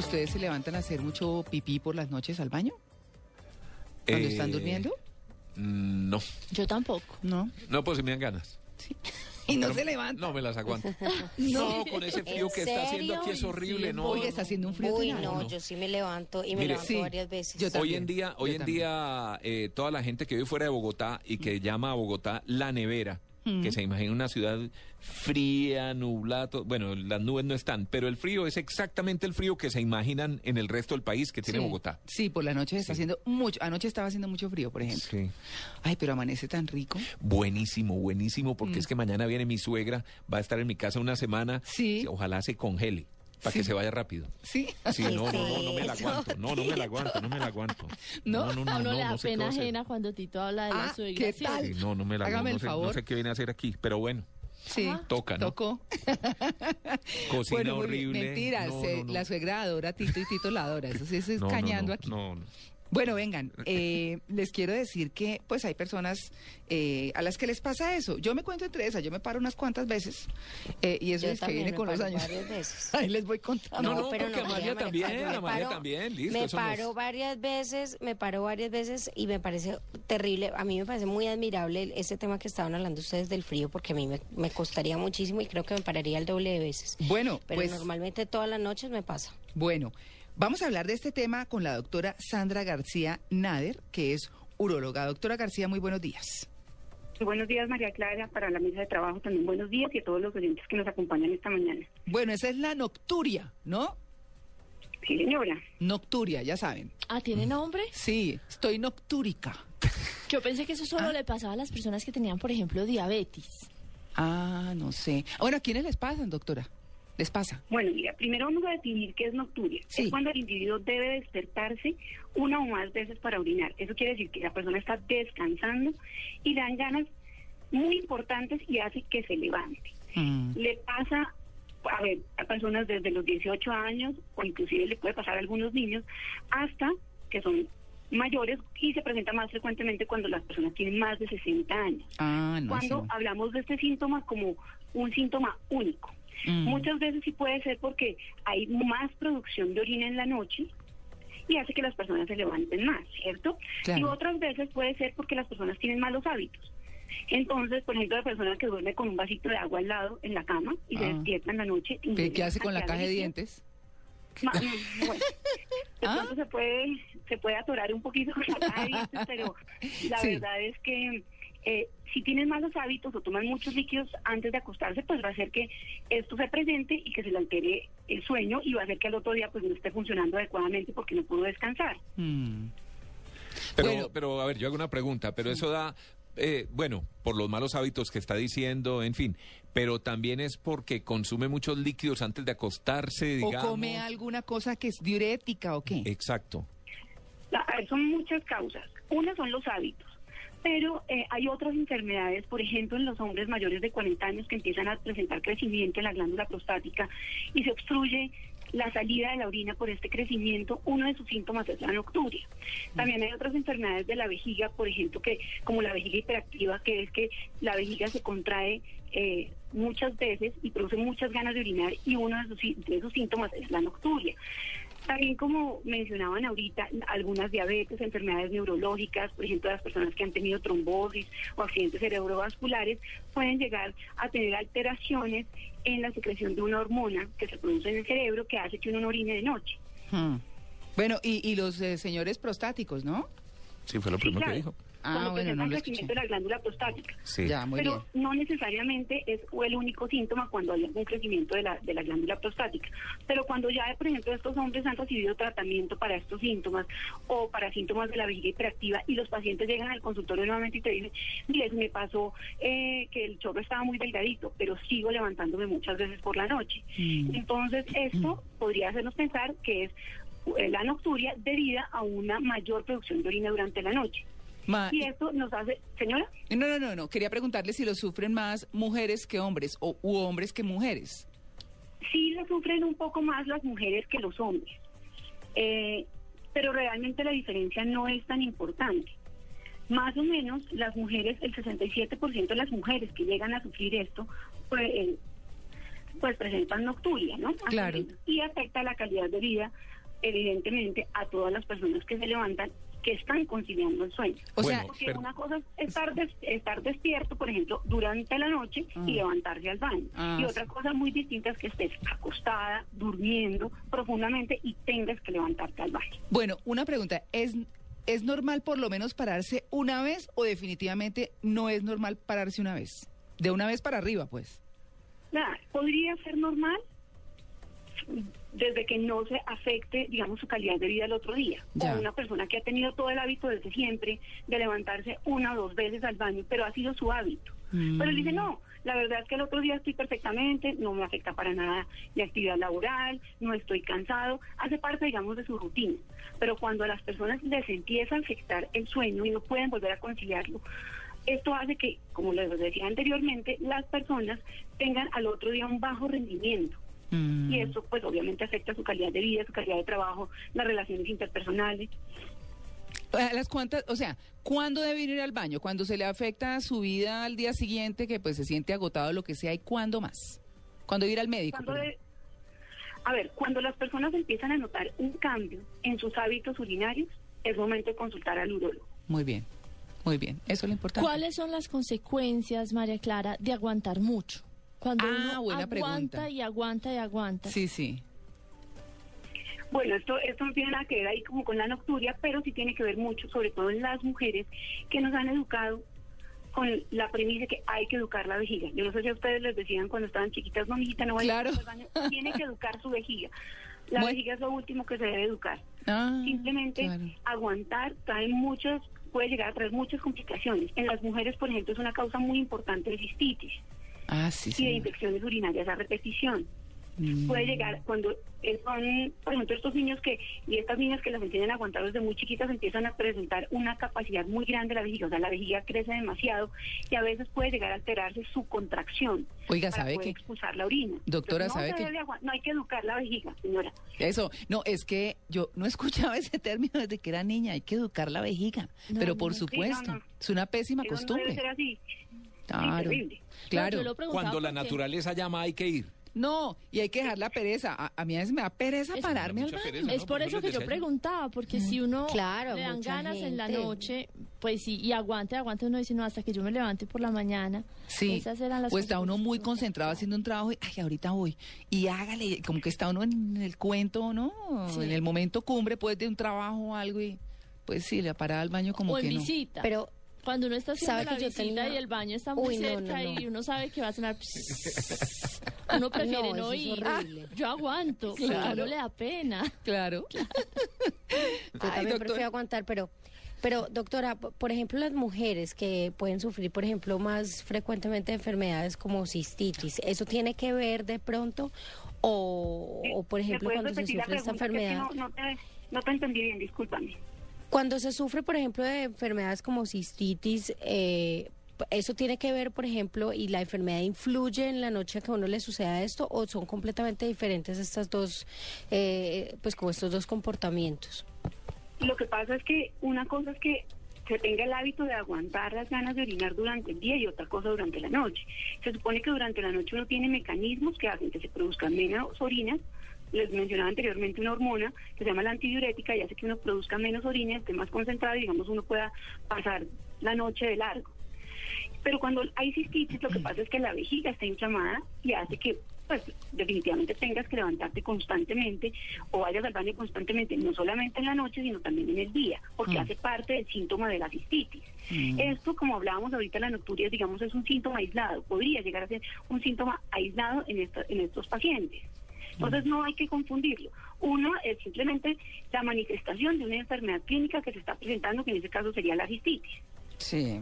¿Ustedes se levantan a hacer mucho pipí por las noches al baño? ¿Cuando Eh, están durmiendo? mm, No, Yo tampoco. No. no, pues si me dan ganas. Y no Pero se levantan. No me las aguanto. No, con ese frío ¿En que está haciendo aquí es horrible, Sí, ¿no? Oiga, está haciendo un frío Uy, no, no. yo sí me levanto y me Mire, levanto sí, varias veces. yo Hoy también, en día, hoy yo en también. día, eh, toda la gente que vive fuera de Bogotá y que llama a Bogotá la nevera, Mm. que se imagina una ciudad fría, nublada, bueno, las nubes no están, pero el frío es exactamente el frío que se imaginan en el resto del país que tiene Sí. Bogotá. Sí, por la noche está haciendo mucho. Anoche estaba haciendo mucho frío, por ejemplo. Sí. Ay, pero amanece tan rico. Buenísimo, buenísimo, porque Mm. es que mañana viene mi suegra, va a estar en mi casa una semana, Sí. ojalá se congele, para Sí. que se vaya rápido. Sí. Sí, no, no, no, no me la aguanto, no, no me la aguanto, no me la aguanto. ¿No? no, no, A uno no, le da no pena ajena cuando Tito habla de Ah, la suegra. ¿qué tal? Sí, no, no me la Hágame no sé. No sé qué viene a hacer aquí, pero bueno, Sí. Ajá. toca, ¿no? Tocó. Cocina Bueno, horrible. Mentira, No, no, no. la suegra adora a Tito y Tito la adora. Eso sí eso es No, no, cañando no, aquí. No, no. Bueno, vengan, eh, les quiero decir que pues hay personas eh, a las que les pasa eso. Yo me cuento entre esas, yo me paro unas cuantas veces eh, y eso Yo es que viene me con los paro años. varias veces. Ahí les voy contando. No, no, porque Amalia María, también, me paro- Amalia también, listo, Me nos- paro varias veces, me paro varias veces y me parece terrible, a mí me parece muy admirable el- ese tema que estaban hablando ustedes del frío, porque a mí me, me costaría muchísimo y creo que me pararía el doble de veces. Bueno, Pero pues normalmente todas las noches me pasa. bueno, vamos a hablar de este tema con la doctora Sandra García Nader, que es uróloga. Doctora García, muy buenos días. Buenos días, María Clara, para la mesa de trabajo también buenos días y a todos los oyentes que nos acompañan esta mañana. Bueno, esa es la nocturia, ¿no? Sí, señora. Nocturia, ya saben. Ah, ¿tiene nombre? Sí, estoy noctúrica. Yo pensé que eso solo Ah. le pasaba a las personas que tenían, por ejemplo, diabetes. Ah, no sé. Bueno, ¿a quiénes les pasan, doctora? ¿Les pasa? Bueno, mira, primero vamos a definir qué es nocturia. Sí. Es cuando el individuo debe despertarse una o más veces para orinar. Eso quiere decir que la persona está descansando y le dan ganas muy importantes y hace que se levante. Mm. Le pasa, a ver, a personas desde los 18 años o inclusive le puede pasar a algunos niños hasta que son mayores y se presenta más frecuentemente cuando las personas tienen más de 60 años. Ah, no. cuando hablamos de este síntoma como un síntoma único. Mm. Muchas veces sí puede ser porque hay más producción de orina en la noche y hace que las personas se levanten más, ¿cierto? Claro. Y otras veces puede ser porque las personas tienen malos hábitos. Entonces, por ejemplo, la persona que duerme con un vasito de agua al lado en la cama y se Ah. despierta en la noche. y ¿Qué, hace con la caja de dientes? Ma- bueno, ¿Ah? se puede, se puede atorar un poquito con la caja de dientes, pero la Sí. verdad es que eh, si tienen malos hábitos o toman muchos líquidos antes de acostarse, pues va a hacer que esto se presente y que se le altere el sueño y va a hacer que al otro día pues no esté funcionando adecuadamente porque no pudo descansar. Mm. Pero, Bueno. pero a ver, yo hago una pregunta, pero eso da, eh, bueno, por los malos hábitos que está diciendo, en fin, pero también es porque consume muchos líquidos antes de acostarse, ¿O digamos. come alguna cosa que es diurética o qué? Exacto. La- a ver, son muchas causas. Una son los hábitos. Pero eh, hay otras enfermedades, por ejemplo, en los hombres mayores de 40 años que empiezan a presentar crecimiento en la glándula prostática y se obstruye la salida de la orina por este crecimiento, uno de sus síntomas es la nocturia. También hay otras enfermedades de la vejiga, por ejemplo, que como la vejiga hiperactiva, que es que la vejiga se contrae eh, muchas veces y produce muchas ganas de orinar y uno de sus, de esos síntomas es la nocturia. También, como mencionaban ahorita, algunas diabetes, enfermedades neurológicas, por ejemplo, las personas que han tenido trombosis o accidentes cerebrovasculares, pueden llegar a tener alteraciones en la secreción de una hormona que se produce en el cerebro que hace que uno no orine de noche. Hmm. Bueno, y, y los eh, señores prostáticos, ¿no? Sí, fue lo Sí, primero claro. que dijo. Ah, Cuando bueno, no presentan escuché. crecimiento de la glándula prostática. Sí. Ya, muy Pero bien. no necesariamente es el único síntoma cuando hay algún crecimiento de la, de la glándula prostática. Pero cuando ya, por ejemplo, estos hombres han recibido tratamiento para estos síntomas o para síntomas de la vejiga hiperactiva y los pacientes llegan al consultorio nuevamente y te dicen, mire, me pasó eh, que el chorro estaba muy delgadito, pero sigo levantándome muchas veces por la noche. Mm. Entonces, esto podría hacernos pensar que es eh, la nocturia debida a una mayor producción de orina durante la noche. Ma- Y esto nos hace, señora, no, no, no, no. Quería preguntarle si lo sufren más mujeres que hombres o u hombres que mujeres. sí lo sufren un poco más las mujeres que los hombres, Eh, pero realmente la diferencia no es tan importante. Más o menos las mujeres, el 67% de las mujeres que llegan a sufrir esto, pues, eh, pues presentan nocturia, ¿no? Claro. Y afecta la calidad de vida, evidentemente, a todas las personas que se levantan que están conciliando el sueño. O sea, Porque pero- una cosa es estar, des- estar despierto, por ejemplo, durante la noche Ah. y levantarse al baño. Ah, y sí. otra cosa muy distinta es que estés acostada, durmiendo profundamente y tengas que levantarte al baño. bueno, una pregunta, ¿es, ¿es normal por lo menos pararse una vez o definitivamente no es normal pararse una vez? De una vez para arriba, pues. Nada, podría ser normal desde que no se afecte, digamos, su calidad de vida el otro día. Ya. O una persona que ha tenido todo el hábito desde siempre de levantarse una o dos veces al baño, pero ha sido su hábito. Mm. Pero él dice, no, la verdad es que el otro día estoy perfectamente, no me afecta para nada mi actividad laboral, no estoy cansado, hace parte, digamos, de su rutina. Pero cuando a las personas les empieza a afectar el sueño y no pueden volver a conciliarlo, esto hace que, como les decía anteriormente, las personas tengan al otro día un bajo rendimiento. Mm. Y eso, pues, obviamente afecta su calidad de vida, su calidad de trabajo, las relaciones interpersonales. ¿A las cuantas, o sea, ¿cuándo debe ir al baño? ¿Cuando se le afecta su vida al día siguiente, que pues se siente agotado, lo que sea, y cuándo más? ¿Cuándo ir al médico? De- a ver, cuando las personas empiezan a notar un cambio en sus hábitos urinarios, es momento de consultar al urólogo. Muy bien, muy bien, eso es lo importante. ¿Cuáles son las consecuencias, María Clara, de aguantar mucho? Cuando Ah, uno buena aguanta pregunta. y aguanta y aguanta. Sí, sí. Bueno, esto, esto no tiene nada que ver ahí como con la nocturia, pero sí tiene que ver mucho, sobre todo en las mujeres que nos han educado con la premisa que hay que educar la vejiga. Yo no sé si a ustedes les decían cuando estaban chiquitas, no, mijita, no vaya Claro. al baño, tiene que educar su vejiga. La Muy- vejiga es lo último que se debe educar. Ah, Simplemente claro. aguantar trae muchas, puede llegar a traer muchas complicaciones. En las mujeres, por ejemplo, es una causa muy importante de cistitis Ah, sí, y de infecciones urinarias a repetición Mm. puede llegar cuando eh, son, por ejemplo, estos niños que y estas niñas que las enseñan a aguantar desde muy chiquitas empiezan a presentar una capacidad muy grande de la vejiga, o sea, la vejiga crece demasiado y a veces puede llegar a alterarse su contracción. Oiga, para ¿sabe poder expulsar la orina. Doctora, Entonces, no ¿sabe agua- No hay que educar la vejiga, señora. Eso, no, es que yo no escuchaba ese término desde que era niña, hay que educar la vejiga, No, pero por no. supuesto, Sí, es una pésima Eso no costumbre. debe ser así. Claro, yo lo Cuando la naturaleza llama hay que ir. No, y hay que dejar la pereza. A, a mí a veces me da pereza Es- pararme al baño. pereza, Es ¿no? por Por eso que yo preguntaba, porque si uno Claro, le dan ganas en la noche, pues sí, y aguante, aguante, uno dice, no, hasta que yo me levante por la mañana. Sí, Esas eran las o está uno muy concentrado haciendo un trabajo y, ay, ahorita voy. Y hágale, como que está uno en el cuento, ¿no? Sí. En el momento cumbre, pues, de un trabajo o algo y, pues sí, la parada al baño como o en que no. visita. Pero Cuando uno está haciendo ¿Sabe la que yo visita tenía- y el baño está muy Uy, no, cerca no, no. y uno sabe que va a sonar... uno prefiere No, ir. horrible. Yo aguanto, porque a Claro. uno le da pena. Claro. Yo Ay, también prefiero aguantar, pero, pero doctora, por ejemplo, las mujeres que pueden sufrir, por ejemplo, más frecuentemente enfermedades como cistitis, ¿eso tiene que ver de pronto? O, o por ¿Me ejemplo, cuando se sufre esta enfermedad, no, no te, no te entendí bien, discúlpame. Cuando se sufre, por ejemplo, de enfermedades como cistitis, eh, ¿eso tiene que ver, por ejemplo, y la enfermedad influye en la noche que a uno le suceda esto o son completamente diferentes estas dos, eh, pues como estos dos comportamientos? Lo que pasa es que una cosa es que se tenga el hábito de aguantar las ganas de orinar durante el día y otra cosa durante la noche. Se supone que durante la noche uno tiene mecanismos que hacen que se produzcan menos orinas. Les mencionaba anteriormente una hormona que se llama la antidiurética y hace que uno produzca menos orina, esté más concentrado y digamos uno pueda pasar la noche de largo. Pero cuando hay cistitis, lo que pasa es que la vejiga está inflamada y hace que, pues, definitivamente tengas que levantarte constantemente o vayas al baño constantemente, no solamente en la noche, sino también en el día, porque Mm. hace parte del síntoma de la cistitis. Mm. Esto, como hablábamos ahorita, la nocturia, digamos, es un síntoma aislado, podría llegar a ser un síntoma aislado en, esta- en estos pacientes. Entonces no hay que confundirlo. Uno es simplemente la manifestación de una enfermedad clínica que se está presentando, que en ese caso sería la cistitis. Sí.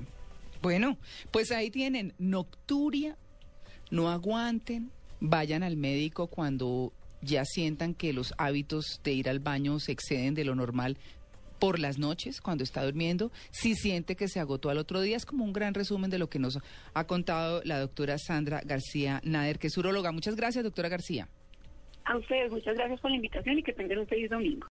Bueno, pues ahí tienen nocturia, no aguanten, vayan al médico cuando ya sientan que los hábitos de ir al baño se exceden de lo normal por las noches, cuando está durmiendo, si siente que se agotó al otro día, es como un gran resumen de lo que nos ha contado la doctora Sandra García Nader, que es uróloga. Muchas gracias, doctora García. A ustedes, muchas gracias por la invitación y que tengan un feliz domingo.